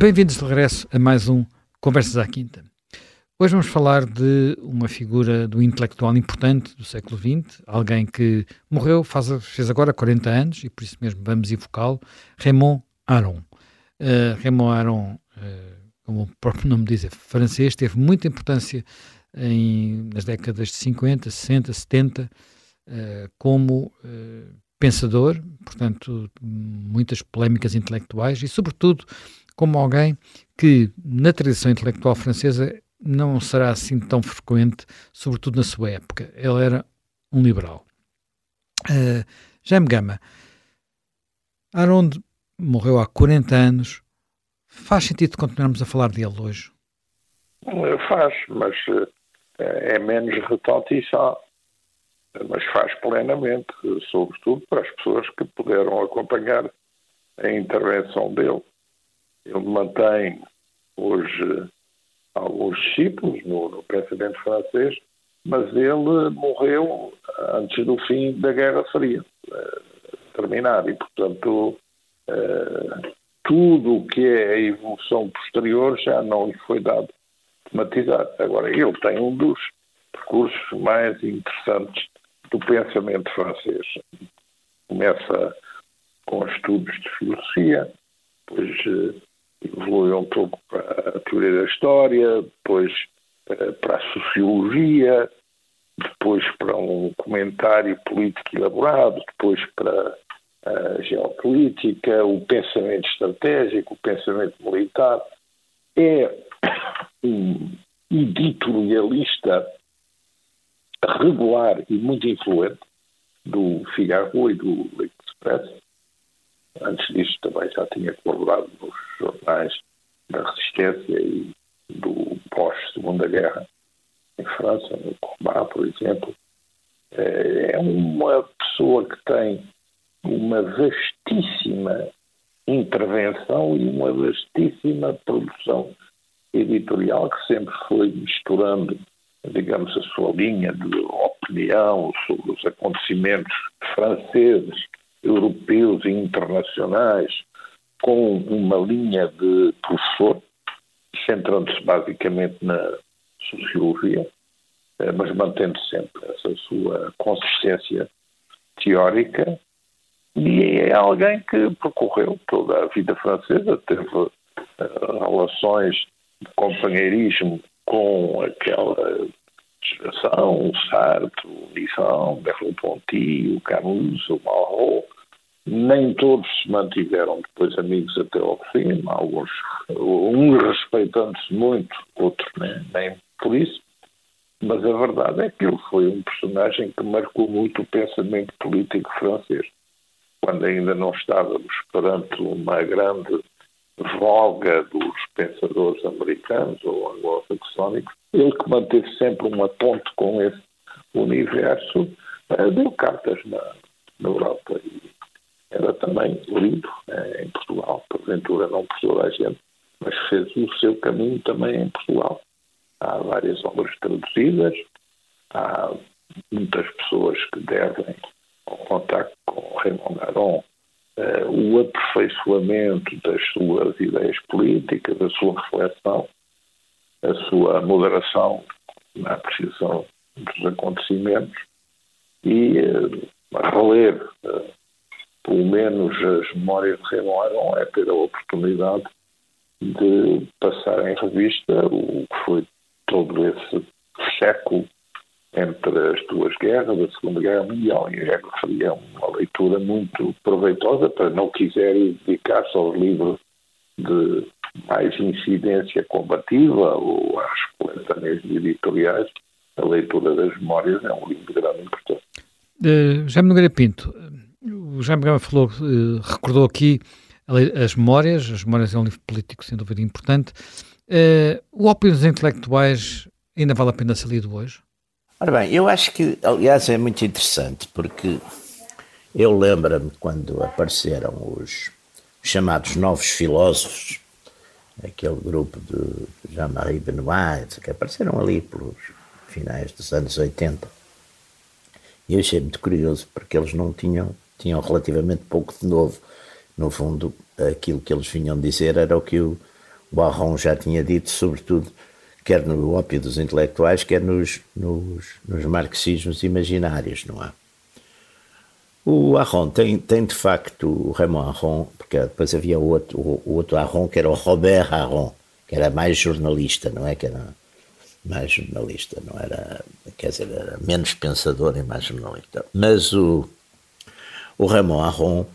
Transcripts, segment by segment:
Bem-vindos de regresso a mais um Conversas à Quinta. Hoje vamos falar de uma figura do intelectual importante do século XX, alguém que morreu, faz, fez agora 40 anos, e por isso mesmo vamos evocá-lo, Raymond Aron. Uh, Raymond Aron, uh, como o próprio nome diz, é francês, teve muita importância em, nas décadas de 50, 60, 70, uh, como uh, pensador, portanto, muitas polémicas intelectuais e, sobretudo, como alguém que, na tradição intelectual francesa, não será assim tão frequente, sobretudo na sua época. Ele era um liberal. Uh, Jaime Gama, Aronde morreu há 40 anos. Faz sentido continuarmos a falar dele hoje? Faz, mas é menos retaltiçado mas faz plenamente, sobretudo para as pessoas que puderam acompanhar a intervenção dele. Ele mantém hoje alguns discípulos no, no pensamento francês, mas ele morreu antes do fim da Guerra Fria uh, terminar e, portanto, uh, tudo o que é a evolução posterior já não lhe foi dado tematizar. Agora, ele tem um dos percursos mais interessantes do pensamento francês. Começa com estudos de filosofia, depois eh, evolui um pouco para a teoria da história, depois eh, para a sociologia, depois para um comentário político elaborado, depois para a geopolítica, o pensamento estratégico, o pensamento militar. É um editorialista regular e muito influente do Figaro e do Express. Antes disso também já tinha colaborado nos jornais da Resistência e do pós-Segunda Guerra em França, no Combat, por exemplo. É uma pessoa que tem uma vastíssima intervenção e uma vastíssima produção editorial que sempre foi misturando digamos, a sua linha de opinião sobre os acontecimentos franceses, europeus e internacionais, com uma linha de professor, centrando-se basicamente na sociologia, eh, mas mantendo sempre essa sua consistência teórica. E é alguém que percorreu toda a vida francesa, teve uh, relações de companheirismo com aquela geração, o Sartre, o Nissan, Merleau-Ponty, o Camus, o Malraux, nem todos se mantiveram depois amigos até ao fim, alguns, uns respeitando-se muito, outros nem, nem por isso, mas a verdade é que ele foi um personagem que marcou muito o pensamento político francês. Quando ainda não estávamos perante uma grande voga dos pensadores americanos ou anglo-saxónicos, ele que manteve sempre uma ponte com esse universo, eh, deu cartas na, na Europa e era também lido eh, em Portugal, porventura não por toda a gente, mas fez o seu caminho também em Portugal. Há várias obras traduzidas, há muitas pessoas que devem ao contacto com Raymond Aron uh, o aperfeiçoamento das suas ideias políticas, a sua reflexão, a sua moderação na apreciação dos acontecimentos e uh, reler uh, pelo menos as memórias de Raymond é ter a oportunidade de passar em revista o que foi todo esse século entre as duas guerras, a Segunda Guerra Mundial e a Guerra Fria, uma leitura muito proveitosa para não quiserem dedicar-se aos livros de mais incidência combativa ou às coletâneas editoriais. A leitura das memórias é um livro de grande importância. Uh, Jaime Nogueira Pinto, o Jaime Gama falou, uh, recordou aqui as memórias, as memórias é um livro político sem dúvida importante. Uh, o dos Intelectuais ainda vale a pena ser lido hoje? Ora bem, eu acho que, aliás, é muito interessante, porque eu lembro-me quando apareceram os chamados novos filósofos, aquele grupo de Jean-Marie Benoit, que apareceram ali pelos finais dos anos 80. E eu achei muito curioso, porque eles não tinham, tinham relativamente pouco de novo. No fundo, aquilo que eles vinham dizer era o que o, o Arron já tinha dito, sobretudo, quer no ópio dos intelectuais, quer nos, nos, nos marxismos imaginários, não é? O Arron tem, tem de facto, o Raymond Arron, porque depois havia outro, o, outro Arron, que era o Robert Arron, que era mais jornalista, não é? Que era mais jornalista, não era, quer dizer, era menos pensador e mais jornalista. Mas o, o Raymond Arron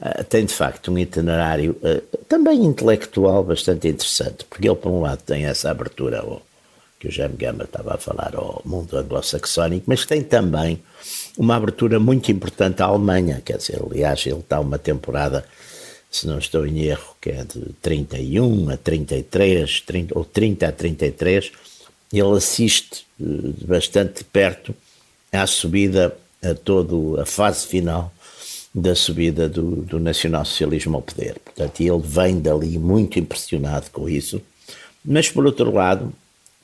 uh, tem de facto um itinerário uh, também intelectual bastante interessante, porque ele, por um lado, tem essa abertura ao, que o Jaime Gama estava a falar ao mundo anglo-saxónico, mas tem também uma abertura muito importante à Alemanha, quer dizer, aliás, ele está uma temporada, se não estou em erro, que é de 31 a 33, 30, ou 30 a 33, ele assiste eh, bastante perto à subida, a toda a fase final da subida do, do nacionalsocialismo ao poder. Portanto, ele vem dali muito impressionado com isso, mas por outro lado,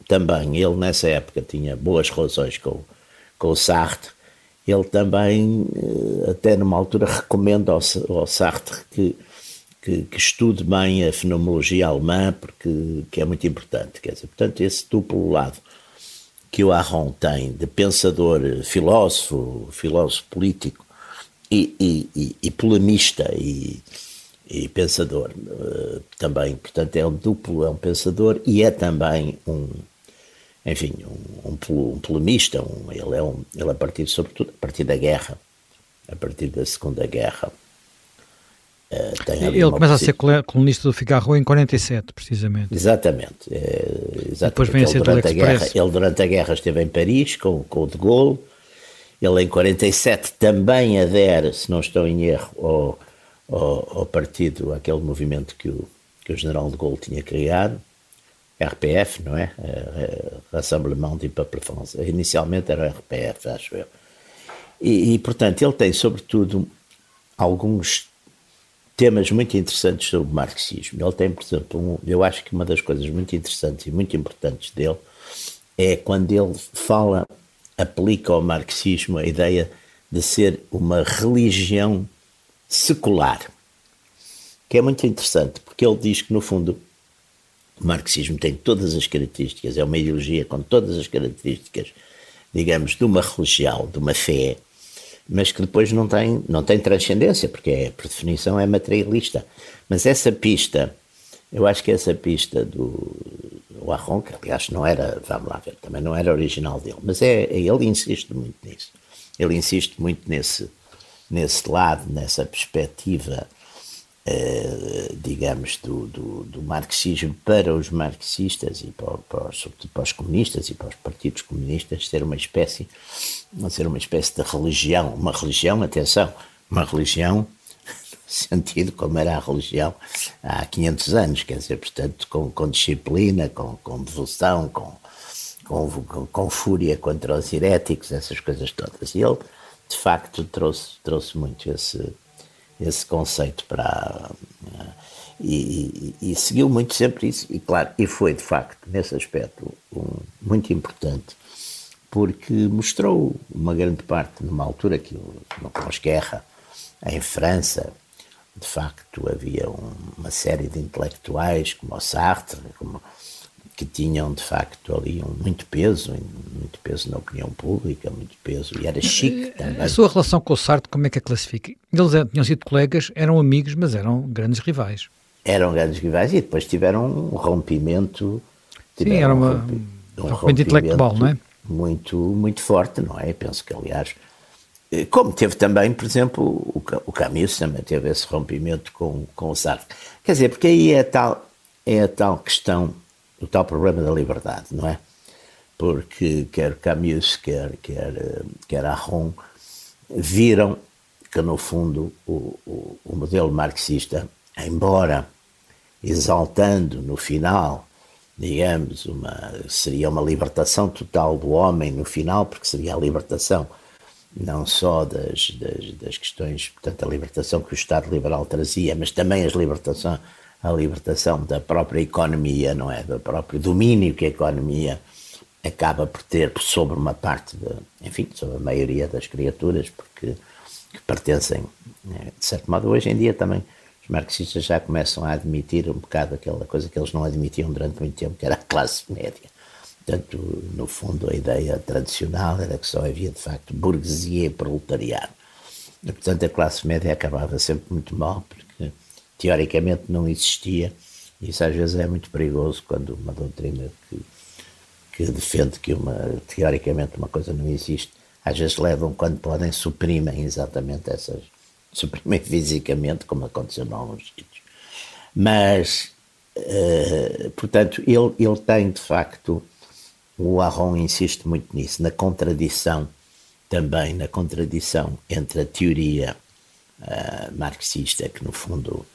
também ele nessa época tinha boas relações com, com o Sartre, ele também, eh, até numa altura, recomenda ao, ao Sartre que, que, que, estude bem a fenomenologia alemã, porque que é muito importante. Quer dizer, portanto, esse duplo lado que o Aron tem de pensador, filósofo, filósofo político e, e, e, e polemista e, e pensador uh, também. Portanto, é um duplo, é um pensador e é também um, enfim, um, um, um polemista, um, ele é um, ele a partir, sobretudo, a partir da guerra, a partir da Segunda Guerra. Uh, ele começa a ser colunista do Figaro em 47, precisamente. Exatamente. É, exatamente. Depois vem a ser durante a guerra, Ele durante a guerra esteve em Paris com, com o de Gaulle. Ele em 47 também adere, se não estou em erro, ao, ao, ao partido, aquele movimento que o, que o general de Gaulle tinha criado. RPF, não é? é Rassemblement du Peuple Français. Inicialmente era RPF, acho eu. E, e, portanto, ele tem, sobretudo, alguns temas muito interessantes sobre o marxismo. Ele tem, por exemplo, um, eu acho que uma das coisas muito interessantes e muito importantes dele é quando ele fala, aplica ao marxismo a ideia de ser uma religião secular, que é muito interessante, porque ele diz que, no fundo, o marxismo tem todas as características, é uma ideologia com todas as características, digamos, de uma religião, de uma fé, mas que depois não tem, não tem transcendência, porque é, por definição é materialista. Mas essa pista, eu acho que essa pista do, do Arron, que aliás não era, vamos lá ver, também não era original dele, mas é, ele insiste muito nisso. Ele insiste muito nesse, nesse lado, nessa perspectiva eh, digamos, do, do, do, marxismo para os marxistas e para, para, os, para, os, comunistas e para os partidos comunistas ser uma espécie, ser uma espécie de religião, uma religião, atenção, uma religião sentido como era a religião há 500 anos, quer dizer, portanto, com, com disciplina, com, com devoção, com, com, com, fúria contra os heréticos, essas coisas todas. E ele, de facto, trouxe, trouxe muito esse, esse conceito para. E, e, e, seguiu muito sempre isso, e claro, e foi de facto, nesse aspecto, um, muito importante, porque mostrou uma grande parte, numa altura que, no pós-guerra, em França, de facto havia um, uma série de intelectuais, como o Sartre, como que tinham de facto ali um muito peso, muito peso na opinião pública, muito peso, e era chique eh, também. A sua relação com o Sartre, como é que a classifica? Eles tinham sido colegas, eram amigos, mas eram grandes rivais. Eram grandes rivais e depois tiveram um rompimento. Sim, era uma, um, rompi, um rompimento intelectual, não é? Muito, muito forte, não é? Penso que, aliás, como teve também, por exemplo, o, o Camus também teve esse rompimento com, com o Sartre. Quer dizer, porque aí é a tal, é a tal questão o tal problema da liberdade, não é? Porque quer Camus, quer, quer, quer Arron, viram que, no fundo, o, o, o modelo marxista, embora exaltando no final, digamos, uma, seria uma libertação total do homem no final, porque seria a libertação não só das, das, das questões, portanto, a libertação que o Estado liberal trazia, mas também as libertações a libertação da própria economia, não é? Do próprio domínio que a economia acaba por ter sobre uma parte, de, enfim, sobre a maioria das criaturas, porque que pertencem, né? de certo modo, hoje em dia também os marxistas já começam a admitir um bocado aquela coisa que eles não admitiam durante muito tempo, que era a classe média. Portanto, no fundo, a ideia tradicional era que só havia, de facto, burguesia e proletariado. E, portanto, a classe média acabava sempre muito mal, porque teoricamente não existia. Isso às vezes é muito perigoso quando uma doutrina que, que defende que uma, teoricamente uma coisa não existe, às vezes levam, quando podem, suprimem exatamente essas. suprimem fisicamente, como aconteceu em alguns sítios. Mas, uh, portanto, ele, ele tem de facto o Arron insiste muito nisso, na contradição também, na contradição entre a teoria uh, marxista, que no fundo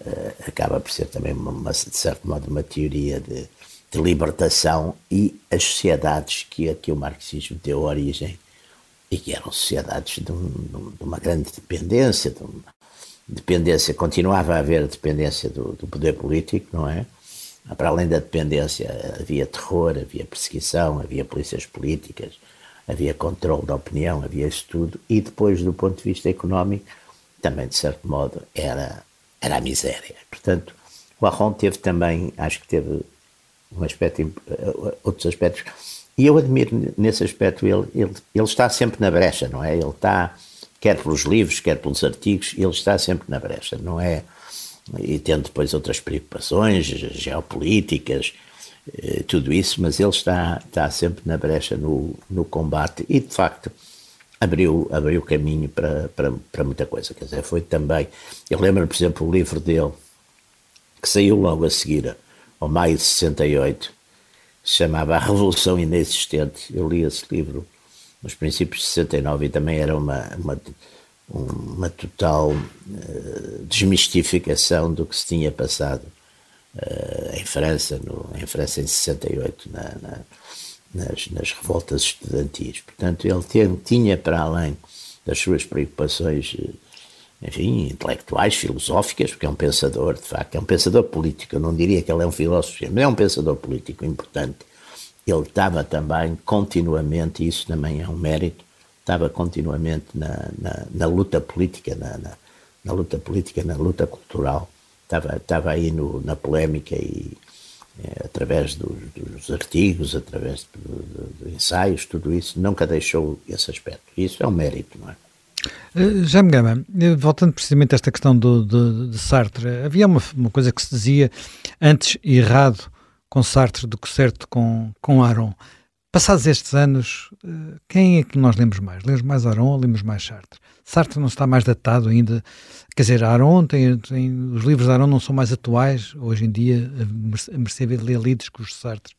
uh, acaba por ser também, uma, de certo modo, uma teoria de, de libertação, e as sociedades que, a que o marxismo deu origem, e que eram sociedades de, um, de uma grande dependência, de uma dependência, continuava a haver dependência do, do poder político, não é? Para além da dependência, havia terror, havia perseguição, havia polícias políticas, havia controle da opinião, havia isso tudo. E depois, do ponto de vista económico, também, de certo modo, era, era a miséria. Portanto, o Arron teve também, acho que teve um aspecto, eh, outros aspectos. E eu admiro nesse aspecto, ele, ele, ele está sempre na brecha, não é? Ele está, quer pelos livros, quer pelos artigos, ele está sempre na brecha, não é? E tendo depois outras preocupações geopolíticas, eh, tudo isso, mas ele está, está sempre na brecha no, no combate e, de facto, abriu, abriu caminho para, para, para muita coisa. Quer dizer, foi também. Eu lembro, por exemplo, o livro dele, que saiu logo a seguir, ao maio de 68, se chamava A Revolução Inexistente. Eu li esse livro nos princípios de 69 e também era uma, uma uma total uh, desmistificação do que se tinha passado uh, em França, no, em França em 68, na, na, nas, nas, revoltas estudantis. Portanto, ele tinha para além das suas preocupações, eh, enfim, intelectuais, filosóficas, porque é um pensador, de facto, é um pensador político. Eu não diria que ele é um filósofo, mas é um pensador político importante. Ele estava também continuamente, e isso também é um mérito, estava continuamente na, na, na luta política, na, na, na, luta política, na luta cultural, estava, estava aí no, na polémica e é, através dos, dos, artigos, através de, ensaios, tudo isso, nunca deixou esse aspecto. Isso é um mérito, não é? Uh, Já me gama, eh, voltando precisamente a esta questão do, de, de Sartre, havia uma, uma, coisa que se dizia antes errado com Sartre do que certo com, com Aron. Passados estes anos, eh, quem é que nós lemos mais? Lemos mais Aron ou lemos mais Sartre? Sartre não está mais datado ainda? Quer dizer, Aron tem, tem, os livros de Aron não são mais atuais hoje em dia, a mercê de ler lidos que os Sartre?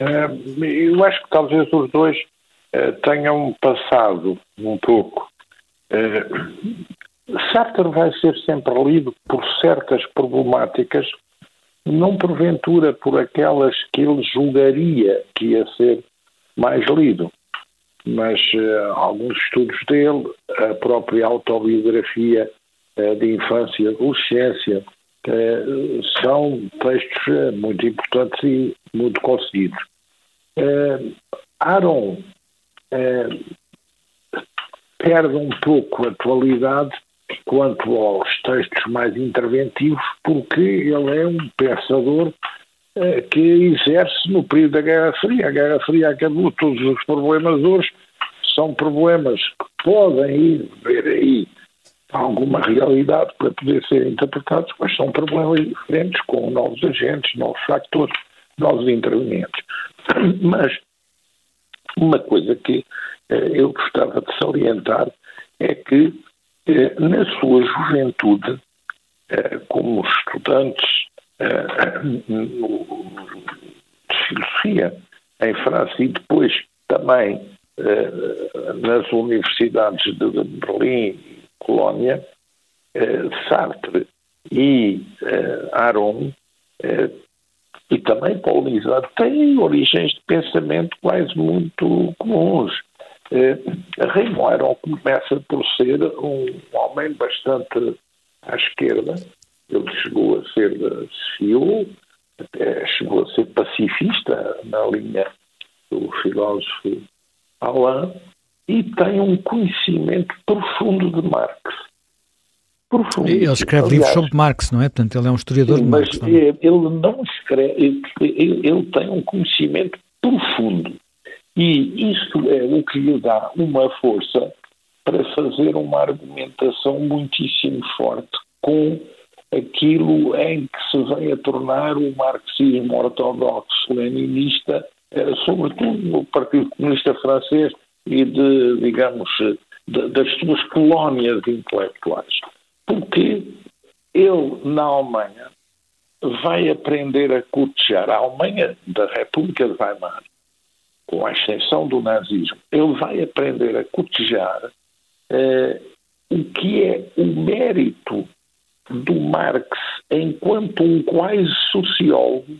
Uh, eu acho que talvez os dois uh, tenham passado um pouco. Uh, Sartre vai ser sempre lido por certas problemáticas, não porventura por aquelas que ele julgaria que ia ser mais lido. Mas uh, alguns estudos dele, a própria autobiografia uh, de infância e adolescência, uh, são textos muito importantes e muito conseguidos. Aaron perde um pouco a atualidade quanto aos textos mais interventivos, porque ele é um pensador eh, que exerce no período da Guerra Fria. A Guerra Fria acabou, todos os problemas hoje são problemas que podem ir ver aí alguma realidade para poder ser interpretados, mas são problemas diferentes, com novos agentes, novos fatores, novos intervenientes. Mas uma coisa que eh, eu gostava de salientar é que eh, na sua juventude, como estudantes de filosofia em França e depois também uh, nas universidades de Berlim e Colónia, uh, Sartre e uh, Aron e também Paul Nizar têm origens de pensamento quase muito comuns. Raymond Aron começa por ser um homem bastante à esquerda, ele chegou a ser CEO, até chegou a ser pacifista na linha do filósofo Alain e tem um conhecimento profundo de Marx. Ele escreve Aliás, livros sobre Marx, não é? Portanto, ele é um historiador sim, de Marx. Mas é? ele não escreve, ele, ele tem um conhecimento profundo. E isso é o que lhe dá uma força para fazer uma argumentação muitíssimo forte com aquilo em que se vem a tornar o marxismo ortodoxo leninista, sobretudo no Partido Comunista Francês e de, digamos, de, das suas colónias intelectuais. Porque ele, na Alemanha, vai aprender a cortejar a Alemanha da República de Weimar, com a extensão do nazismo, ele vai aprender a cortejar eh, o que é o mérito do Marx enquanto um quase sociólogo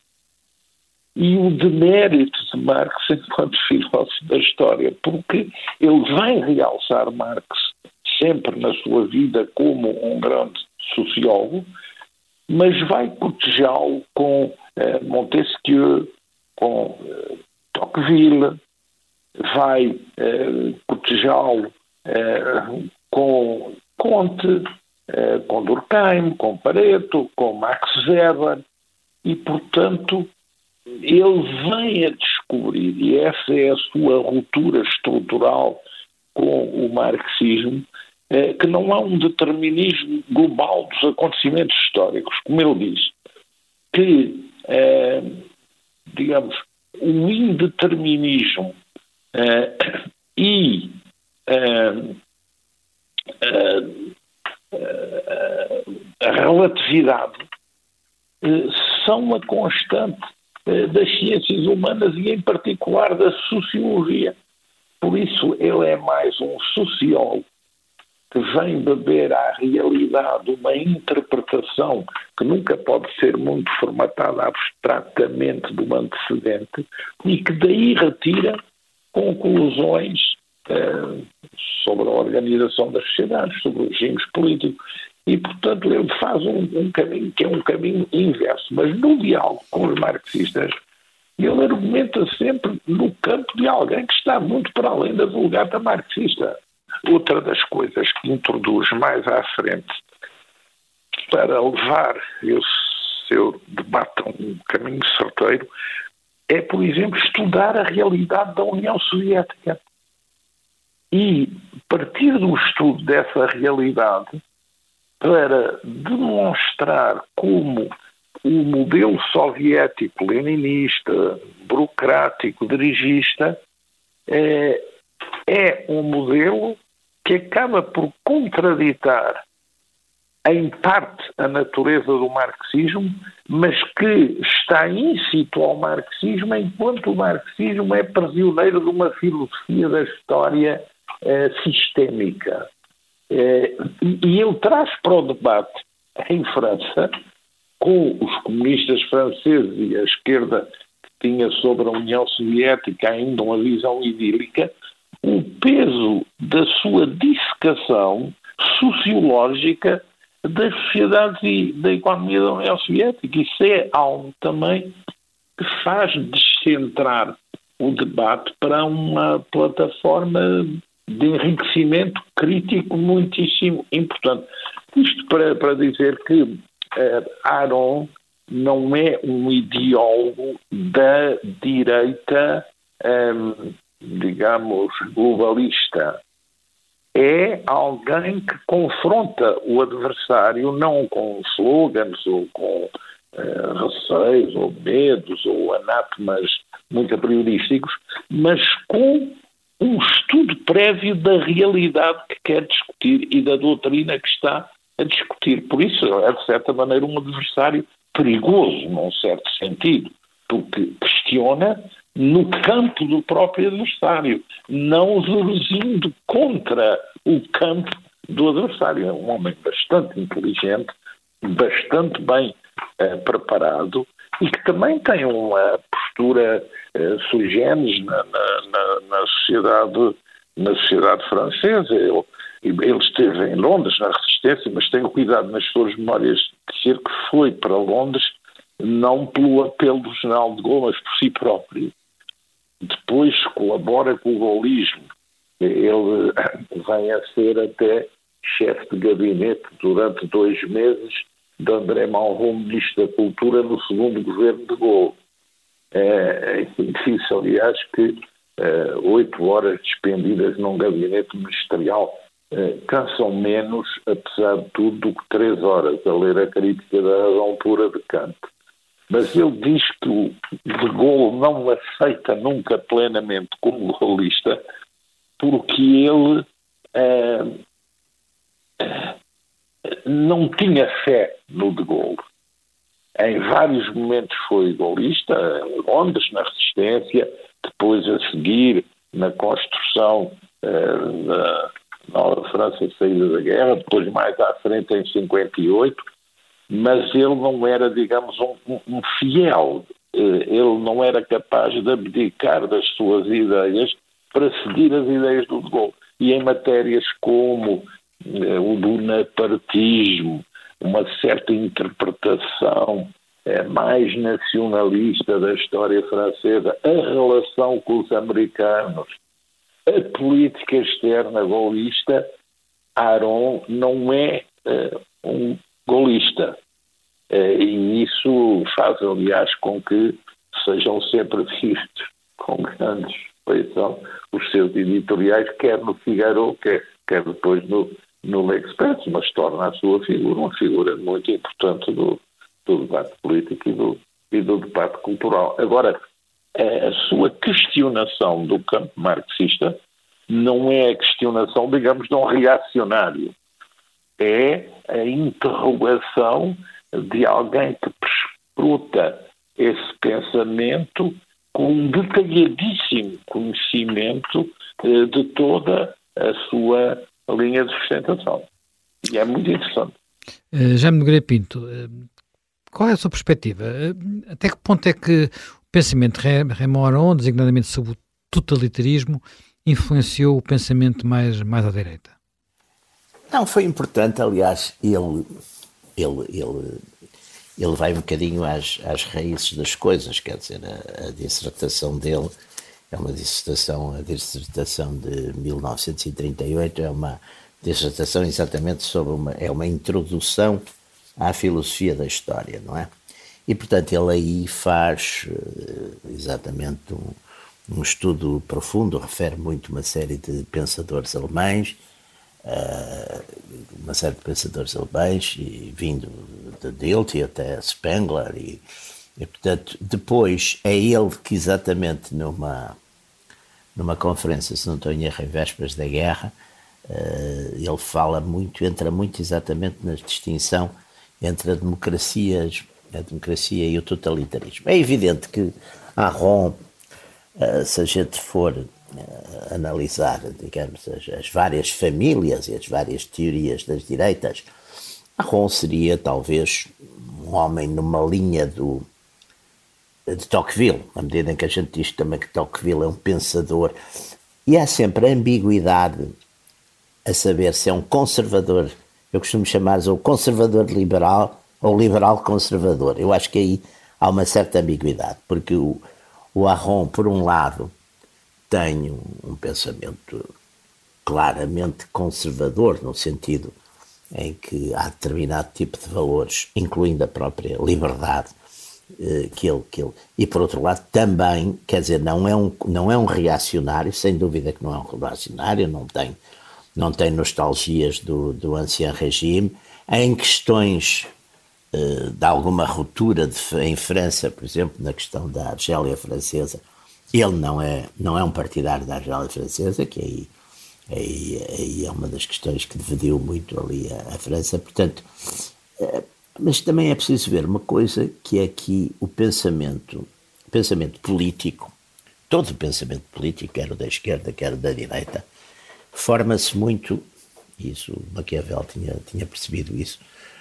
e o demérito de Marx enquanto filósofo da história, porque ele vai realçar Marx sempre na sua vida como um grande sociólogo, mas vai cotejá-lo com eh, Montesquieu, com eh, Tocqueville, vai eh, cotejá-lo eh, com Conte, eh, com Durkheim, com Pareto, com Max Weber, e, portanto, ele vem a descobrir, e essa é a sua ruptura estrutural com o marxismo, eh, que não há um determinismo global dos acontecimentos históricos, como ele diz, que, eh, digamos, o indeterminismo e a relatividade são a constante das ciências humanas e, em particular, da sociologia. Por isso, ele é mais um sociólogo que vem beber à realidade uma interpretação que nunca pode ser muito formatada abstratamente do antecedente e que daí retira conclusões eh, sobre a organização das sociedades, sobre os regimes políticos. E, portanto, ele faz um, um, caminho que é um caminho inverso. Mas no diálogo com os marxistas, ele argumenta sempre no campo de alguém que está muito para além da vulgata marxista. Outra das coisas que introduz mais à frente para levar esse seu debate a um caminho certeiro é, por exemplo, estudar a realidade da União Soviética e partir do estudo dessa realidade para demonstrar como o modelo soviético leninista, burocrático, dirigista, é, é um modelo que acaba por contraditar em parte a natureza do marxismo, mas que está incito ao marxismo enquanto o marxismo é prisioneiro de uma filosofia da história eh, sistémica. Eh, e ele traz para o debate em França, com os comunistas franceses e a esquerda que tinha sobre a União Soviética ainda uma visão idílica, o peso da sua dissecação sociológica das sociedades e da economia da União Soviética. Isso é algo também que faz descentrar o debate para uma plataforma de enriquecimento crítico muitíssimo importante. Isto para, para dizer que uh, Aaron não é um ideólogo da direita, um, ehm, digamos, globalista. É alguém que confronta o adversário não com slogans ou com uh, receios ou medos ou anátemas muito priorísticos, mas com um estudo prévio da realidade que quer discutir e da doutrina que está a discutir. Por isso, é, de certa maneira, um adversário perigoso, num certo sentido, porque questiona no campo do próprio adversário, não verozindo contra o campo do adversário. É um homem bastante inteligente, bastante bem uh, preparado e que também tem uma postura sui generis na, na, na, sociedade, na sociedade francesa. Ele, ele esteve em Londres, na Resistência, mas tenho cuidado nas suas memórias de dizer que foi para Londres não pelo apelo do general de Gaulle, mas por si próprio. Depois colabora com o gaullismo. Ele vem a ser até chefe de gabinete durante dois meses de André Malraux, ministro da Cultura, no segundo governo de Gaulle. É, é difícil, aliás, que é, oito horas despendidas num gabinete ministerial é, cansam menos, apesar de tudo, do que três horas a ler a crítica da razão pura de Kant. Mas ele diz que o de Gaulle não aceita nunca plenamente como golista porque ele é, não tinha fé no de Gaulle. Em vários momentos foi golista, em Londres, na resistência, depois a seguir na construção uh, da nova França saída da guerra, depois mais à frente em 58, mas ele não era, digamos, um, um fiel. Uh, ele não era capaz de abdicar das suas ideias para seguir as ideias do de Gaulle. E em matérias como uh, o bonapartismo, uma certa interpretação é, mais nacionalista da história francesa, a relação com os americanos, a política externa golista, Aron não é uh, um golista. Uh, e isso faz, aliás, com que sejam sempre vistos com grande respeição os seus editoriais, quer no Figaro, quer, quer depois no, no L'Express, mas torna a sua figura uma figura muito importante do, do debate político e do, e do debate cultural. Agora, a sua questionação do campo marxista não é a questionação, digamos, de um reacionário. É a interrogação de alguém que desfruta esse pensamento com um detalhadíssimo conhecimento eh, de toda a sua linha de sustentação. E é muito interessante. Uh, Jaime Nogueira Pinto, uh, qual é a sua perspectiva? Uh, até que ponto é que o pensamento de Raymond Aron, designadamente sobre o totalitarismo, influenciou o pensamento mais, mais à direita? Não, foi importante, aliás, ele, ele, ele, ele vai um bocadinho às, às raízes das coisas, quer dizer, a, a dissertação dele é uma dissertação, a dissertação de 1938 é uma dissertação exatamente sobre uma, é uma introdução à filosofia da história, não é? E, portanto, ele aí faz eh, exatamente um, um estudo profundo, refere muito uma série de pensadores alemães, uh, uma série de pensadores alemães, e vindo de Dilthey até Spengler, e, e, portanto, depois é ele que exatamente numa, numa conferência, se não estou em erro, em vésperas da guerra, uh, ele fala muito, entra muito exatamente na distinção entre a democracia, a democracia e o totalitarismo. É evidente que Aron eh, se a gente for uh, analisar, digamos, as, as, várias famílias e as várias teorias das direitas, Arron seria talvez um homem numa linha do de Tocqueville, na medida em que a gente diz também que Tocqueville é um pensador, e há sempre a ambiguidade a saber se é um conservador, eu costumo chamar o conservador liberal ou liberal conservador. Eu acho que aí há uma certa ambiguidade, porque o, o Arron, por um lado, tem um, um pensamento claramente conservador, no sentido em que há determinado tipo de valores, incluindo a própria liberdade, que ele, que ele, e por outro lado também, quer dizer, não é um, não é um reacionário, sem dúvida que não é um reacionário, não tem, não tem nostalgias do, do ancien regime, em questões eh, de alguma ruptura de, em França, por exemplo, na questão da Argélia francesa, ele não é, não é um partidário da Argélia francesa, que aí, aí, aí é uma das questões que dividiu muito ali a, a França. Portanto, eh, mas também é preciso ver uma coisa que é que o pensamento, pensamento político, todo o pensamento político, quer o da esquerda, quer o da direita, forma-se muito, isso Maquiavel tinha, tinha percebido isso,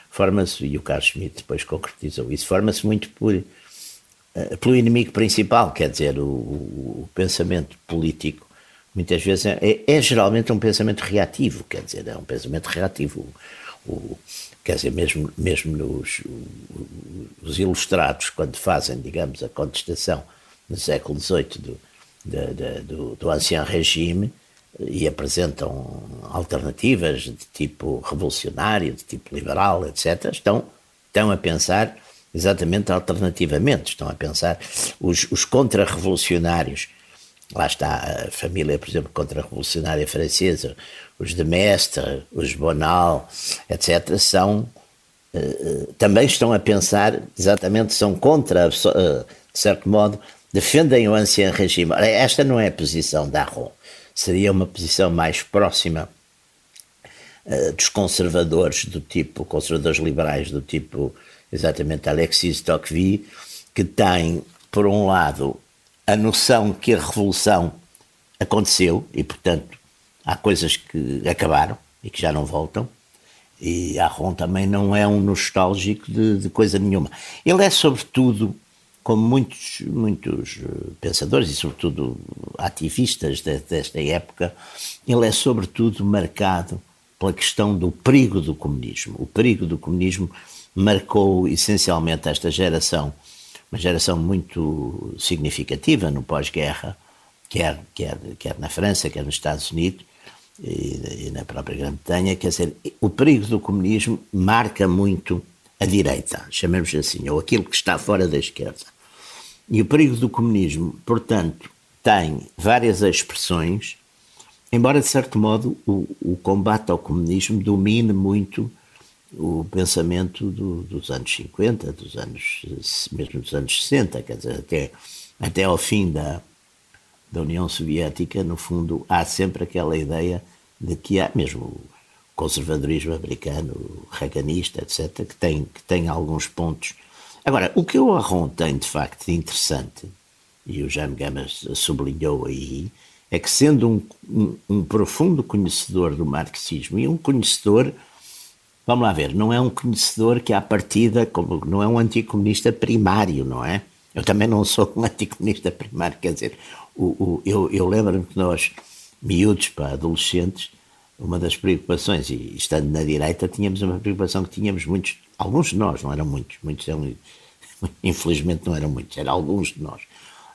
forma-se, e o Carlos Schmitt depois concretizou isso, forma-se muito por, uh, pelo inimigo principal, quer dizer, o, o, pensamento político, muitas vezes é, é, é, geralmente um pensamento reativo, quer dizer, é um pensamento reativo. O, quer dizer, mesmo, mesmo nos os ilustrados, quando fazem, digamos, a contestação no século XVIII do, do, do, do Regime, e apresentam alternativas de tipo revolucionário, de tipo liberal, etc., estão, estão a pensar exatamente alternativamente, estão a pensar os, os contra-revolucionários. Lá está a família, por exemplo, contra-revolucionária francesa, os de Mestre, os Bonal, etc., são uh, também estão a pensar exatamente, são contra, uh, de certo modo, defendem o ancião regime. Esta não é a posição da Aron seria uma posição mais próxima dos conservadores do tipo, conservadores liberais do tipo exatamente Alexis Tocqueville, que tem, por um lado, a noção que a revolução aconteceu e, portanto, há coisas que acabaram e que já não voltam. E Arron também não é um nostálgico de, de coisa nenhuma. Ele é, sobretudo, como muitos, muitos eh, pensadores e, sobretudo, ativistas desta época, ele é, sobretudo, marcado pela questão do perigo do comunismo. O perigo do comunismo marcou essencialmente esta geração, uma geração muito significativa no pós-guerra, quer, quer, quer na França, quer nos Estados Unidos e, e na própria Grã-Bretanha. Quer dizer, o perigo do comunismo marca muito a direita, chamemos assim, ou aquilo que está fora da esquerda. E o perigo do comunismo, portanto, tem várias expressões, embora de certo modo o, o combate ao comunismo domine muito o pensamento do, dos anos 50, dos anos, mesmo dos anos 60, quer dizer, até, até ao fim da, da União Soviética, no fundo, há sempre aquela ideia de que há mesmo o conservadorismo americano, reaganista, etc., que tem, que tem alguns pontos Agora, o que o Arron tem de facto de interessante, e o Jaime Gama sublinhou aí, é que sendo um, um, um, profundo conhecedor do marxismo e um conhecedor, vamos lá ver, não é um conhecedor que à partida, como, não é um anticomunista primário, não é? Eu também não sou um anticomunista primário, quer dizer, o, o, eu, eu lembro-me que nós, miúdos, para adolescentes, uma das preocupações, e estando na direita, tínhamos uma preocupação que tínhamos muitos, alguns de nós, não eram muitos, muitos eram, infelizmente não eram muitos, eram alguns de nós.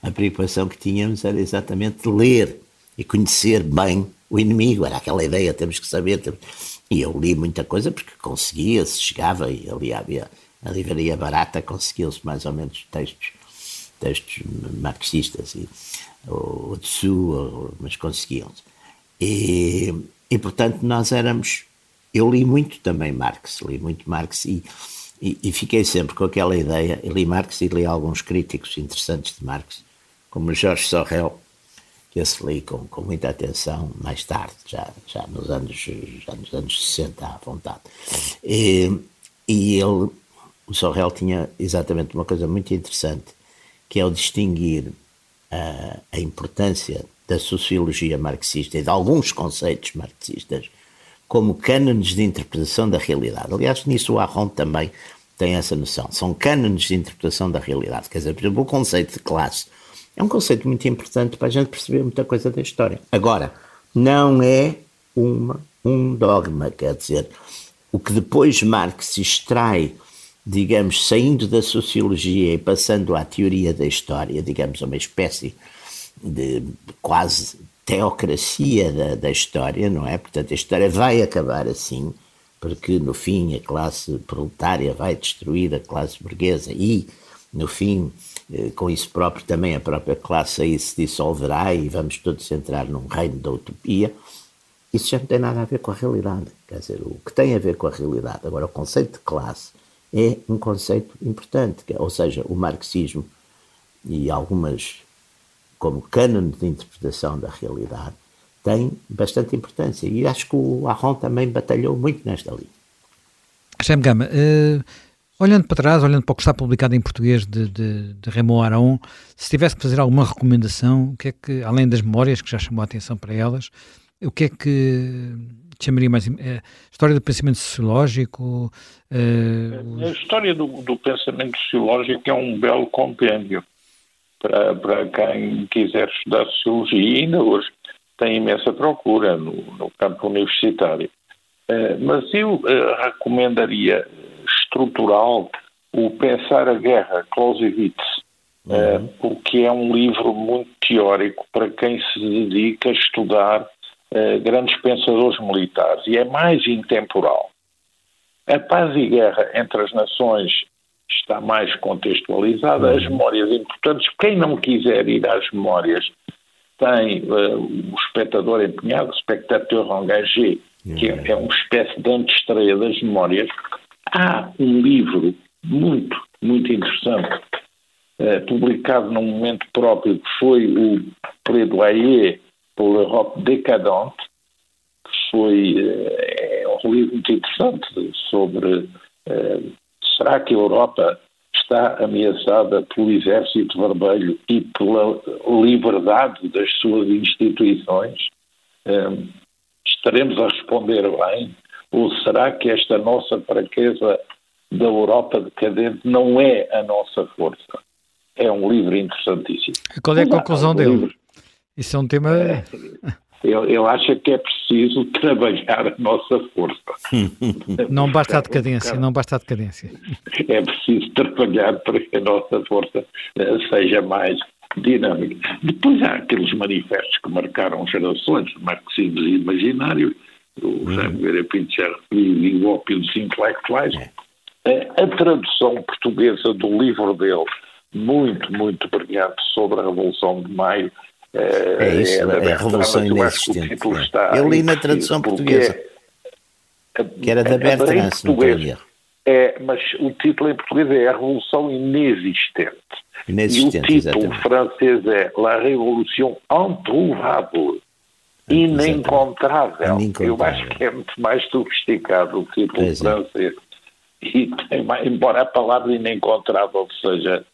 A preocupação que tínhamos era exatamente ler e conhecer bem o inimigo, era aquela ideia, temos que saber. Temos... E eu li muita coisa porque conseguia, se chegava, e ali havia a livraria barata, conseguiam-se mais ou menos textos, textos marxistas, e, ou, de sul, mas conseguiam-se. E, e, portanto, nós éramos. Eu li muito também Marx, li muito Marx e, e, e, fiquei sempre com aquela ideia. Eu li Marx e li alguns críticos interessantes de Marx, como Jorge Sorrel, esse li com, com muita atenção mais tarde, já, já, nos anos, já nos anos 60, à vontade. E, e ele, o Sorrel, tinha exatamente uma coisa muito interessante, que é o distinguir a, a importância da sociologia marxista e de alguns conceitos marxistas como cânones de interpretação da realidade. Aliás, nisso o Arron também tem essa noção. São cânones de interpretação da realidade. Quer dizer, por exemplo, o conceito de classe é um conceito muito importante para a gente perceber muita coisa da história. Agora, não é uma, um dogma, quer dizer, o que depois Marx extrai, digamos, saindo da sociologia e passando à teoria da história, digamos, uma espécie de quase teocracia da, da história, não é? Portanto, a história vai acabar assim, porque no fim a classe proletária vai destruir a classe burguesa e, no fim, com isso próprio também a própria classe aí se dissolverá e vamos todos entrar num reino da utopia. Isso já não tem nada a ver com a realidade. Quer dizer, o que tem a ver com a realidade. Agora, o conceito de classe é um conceito importante, ou seja, o marxismo e algumas como cânone de interpretação da realidade, tem bastante importância. E acho que o Arron também batalhou muito nesta linha. Jaime Gama, uh, olhando para trás, olhando para o que está publicado em português de, de, de Raymond Aron, se tivesse que fazer alguma recomendação, o que é que, além das memórias, que já chamou a atenção para elas, o que é que te chamaria mais? É, história do pensamento sociológico? Uh, a história do, do pensamento sociológico é um belo compêndio para, para quem quiser estudar Sociologia e ainda hoje tem imensa procura no, no campo universitário. Uh, mas eu recomendaria estrutural o Pensar a Guerra, Clausewitz, uh, porque é um livro muito teórico para quem se dedica a estudar uh, grandes pensadores militares e é mais intemporal. A paz e guerra entre as nações está mais contextualizada, as uhum. memórias importantes. Quem não quiser ir às memórias tem uh, o espectador empenhado, o spectateur engagé, que é, é uma espécie de antestreia das memórias. Há um livro muito, muito interessante, uh, publicado num momento próprio, que foi o Plaidoyer pour l'Europe décadente, que foi uh, é um livro muito interessante sobre será que a Europa está ameaçada pelo exército vermelho e pela liberdade das suas instituições? Um, estaremos a responder bem? Ou será que esta nossa fraqueza da Europa decadente não é a nossa força? É um livro interessantíssimo. Qual é a conclusão dele? Livro. Isso é um tema. É, eu, eu acho que é preciso trabalhar a nossa força. Não basta a decadência, não basta a decadência. É preciso trabalhar para que a nossa força eh, seja mais dinâmica. Depois há aqueles manifestos que marcaram gerações, marxismo e imaginário, o Jaime Vera Pinto já referiu, e o ópio dos intelectuais. É. A tradução portuguesa do livro dele, muito, muito brilhante, sobre a Revolução de Maio, é, é isso, é, é a Revolução Inexistente. É. Eu li na tradução portuguesa, que era da Bertrand, se não é, mas o título em português é A Revolução Inexistente. Inexistente e o título exatamente. francês é La Révolution Introuvable. Inencontrável. Eu acho que é muito mais sofisticado o título pois francês. E tem embora a palavra inencontrável seja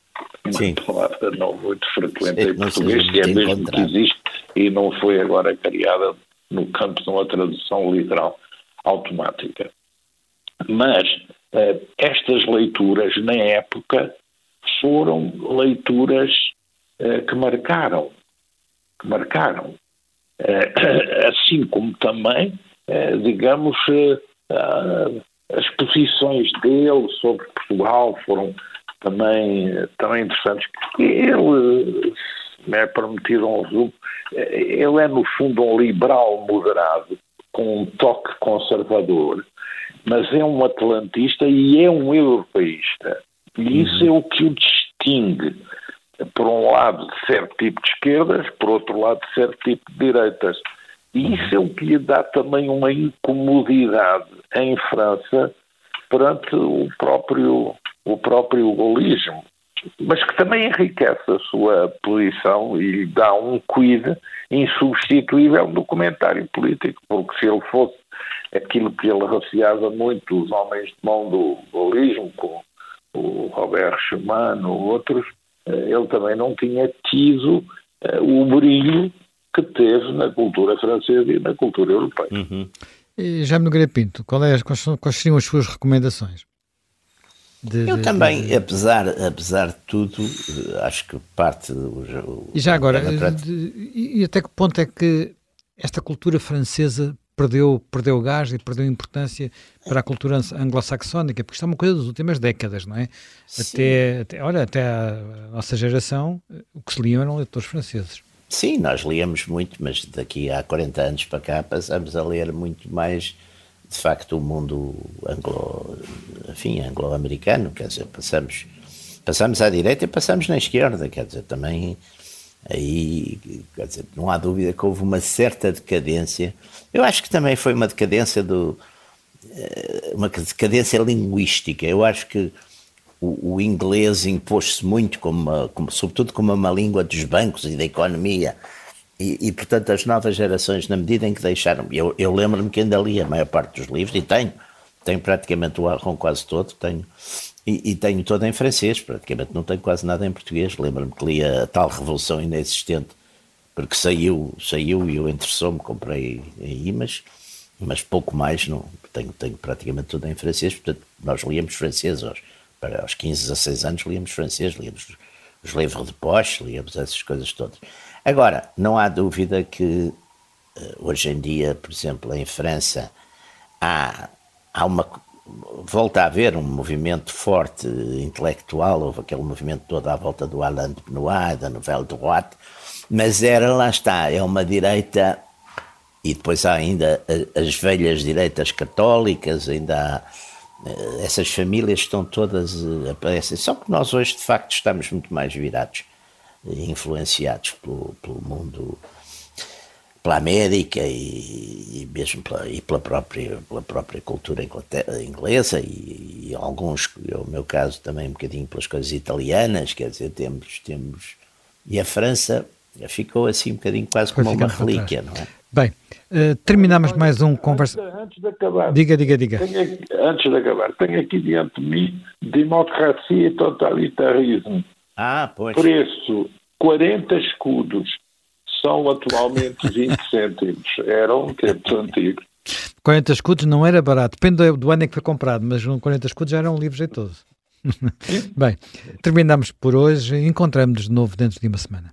uma Sim. palavra não muito frequente em português, que é mesmo que existe e não foi agora criada no campo de uma tradução literal automática. Mas uh, estas leituras, na época, foram leituras uh, que marcaram, que marcaram. Uh, assim como também, digamos, as posições dele sobre Portugal foram também, também interessantes. Ele, me é permitido um resumo, ele é no fundo um liberal moderado, com um toque conservador, mas é um atlantista e é um europeísta. E isso uhum. é o que o distingue, por um lado, certo tipo de esquerdas, por outro lado, certo tipo de direitas. E isso é o que lhe dá também uma incomodidade em França perante o próprio o próprio golismo, mas que também enriquece a sua posição e dá um quid insubstituível no comentário político, porque se ele fosse aquilo que ele receava muito os homens de mão do golismo, como o Robert Schumann ou outros, ele também não tinha tido uh, o brilho que teve na cultura francesa e na cultura europeia. Uhum. E Jaime Nogueira Pinto, qual é, quais, quais seriam as suas recomendações? De, eu de, também, de... apesar, apesar de tudo, acho que parte. O, e já agora, e até que ponto é que esta cultura francesa perdeu, perdeu gás e perdeu importância para a cultura anglo-saxónica? Porque isto é uma coisa das últimas décadas, não é? Até, até, olha, até a nossa geração, o que se liam eram leitores franceses. Sim, nós líamos muito, mas daqui a 40 anos para cá passamos a ler muito mais de facto o mundo anglo, enfim, anglo-americano, quer dizer, passamos, passamos à direita e passamos na esquerda, quer dizer, também aí, quer dizer, não há dúvida que houve uma certa decadência. Eu acho que também foi uma decadência do eh, uma decadência linguística. Eu acho que o, o inglês impôs-se muito, como, uma, como, sobretudo como uma língua dos bancos e da economia e, e, portanto, as novas gerações, na medida em que deixaram. Eu, eu lembro-me que ainda li a maior parte dos livros, e tenho, tenho praticamente o Arron quase todo, tenho, e, e, tenho todo em francês, praticamente não tenho quase nada em português. Lembro-me que li a tal Revolução Inexistente, porque saiu, saiu e eu interessou-me, comprei aí, mas, mas pouco mais, não, tenho, tenho praticamente tudo em francês, portanto, nós líamos francês aos, para, aos 15, 16 anos, líamos francês, líamos os livros de Poche, líamos essas coisas todas. Agora, não há dúvida que eh, hoje em dia, por exemplo, em França, há, há uma. Volta a haver um movimento forte intelectual, houve aquele movimento todo à volta do Alain de Benoit, da Nouvelle Droite, mas era, lá está, é uma direita e depois há ainda as velhas direitas católicas, ainda há eh, essas famílias estão todas eh, aparecem. Só que nós hoje de facto estamos muito mais virados, influenciados pelo, pelo mundo, pela América e, e mesmo pela, e pela própria pela própria cultura inglesa e, e alguns, no meu caso também um bocadinho pelas coisas italianas, quer dizer temos temos e a França ficou assim um bocadinho quase como uma relíquia, não é? Bem, uh, terminamos mais um conversa. Antes de acabar. Diga, diga, diga. Aqui, antes de acabar, tenho aqui diante de mim democracia e totalitarismo. Ah, pois. Preço 40 escudos. São atualmente 20 cêntimos. Eram tempos antigos. 40 escudos não era barato. Depende do ano em que foi comprado, mas 40 escudos já era um livro jeitoso. Bem, terminamos por hoje. Encontramos-nos de novo dentro de uma semana.